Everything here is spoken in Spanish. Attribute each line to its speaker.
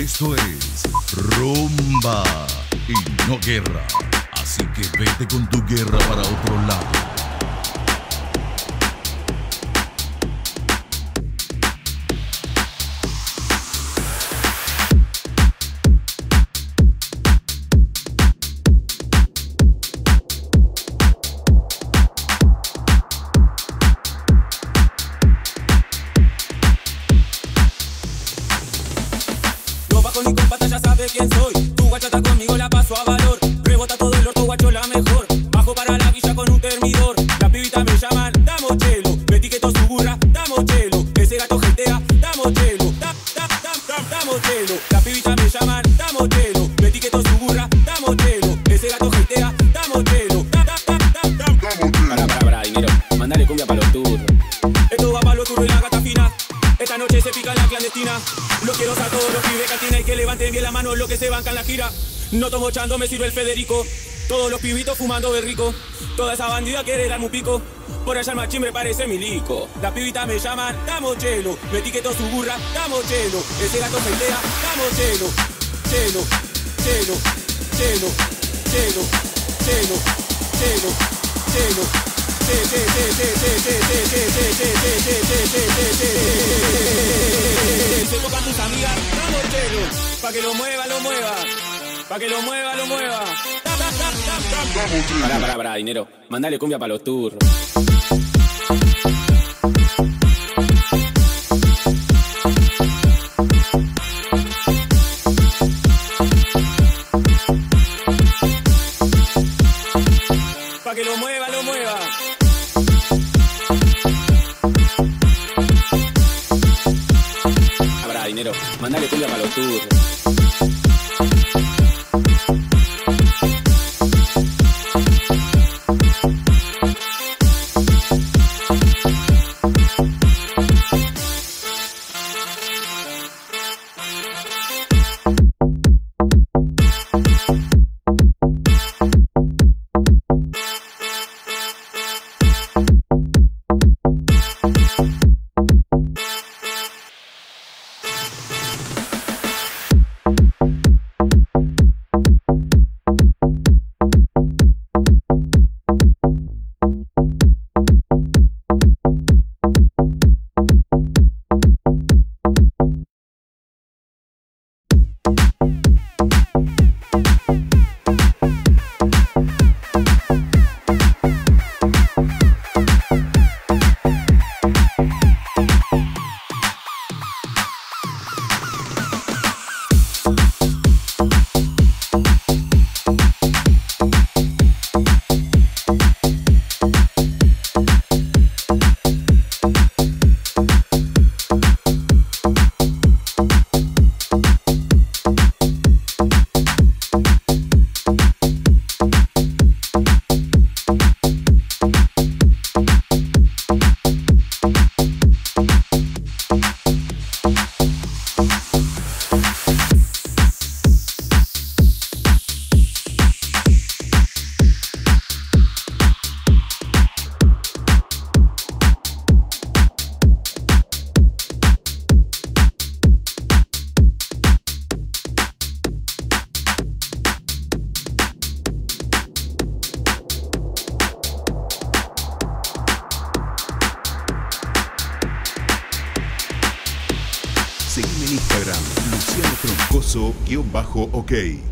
Speaker 1: Esto es rumba y no guerra. Así que vete con tu guerra para otro lado.
Speaker 2: Con pata, ya sabe quién soy. Tu guacha está conmigo, la paso a valor. Rebota todo el orto, guacho, la mejor. Bajo para la villa con un termidor. La pibita me llaman, levanten bien la mano lo que se bancan la gira. No tomo chando, me sirve el Federico. Todos los pibitos fumando de rico. Toda esa bandida quiere darme un pico. Por allá el machín me parece milico. Las pibitas me llaman, damos chelo. Me etiqueto su burra, damos chelo. Ese gato se idea, damos chelo. Chelo, chelo, chelo, chelo, chelo, chelo, chelo. Se tocan tus amigas, damos chelo, pa' que lo mueva, lo mueva, pa' que lo mueva, lo mueva.
Speaker 3: Para, para, para, dinero. Mandale cumbia para los turros. Mandale cumbia para los
Speaker 1: en Instagram, Luciano Troncoso-OK.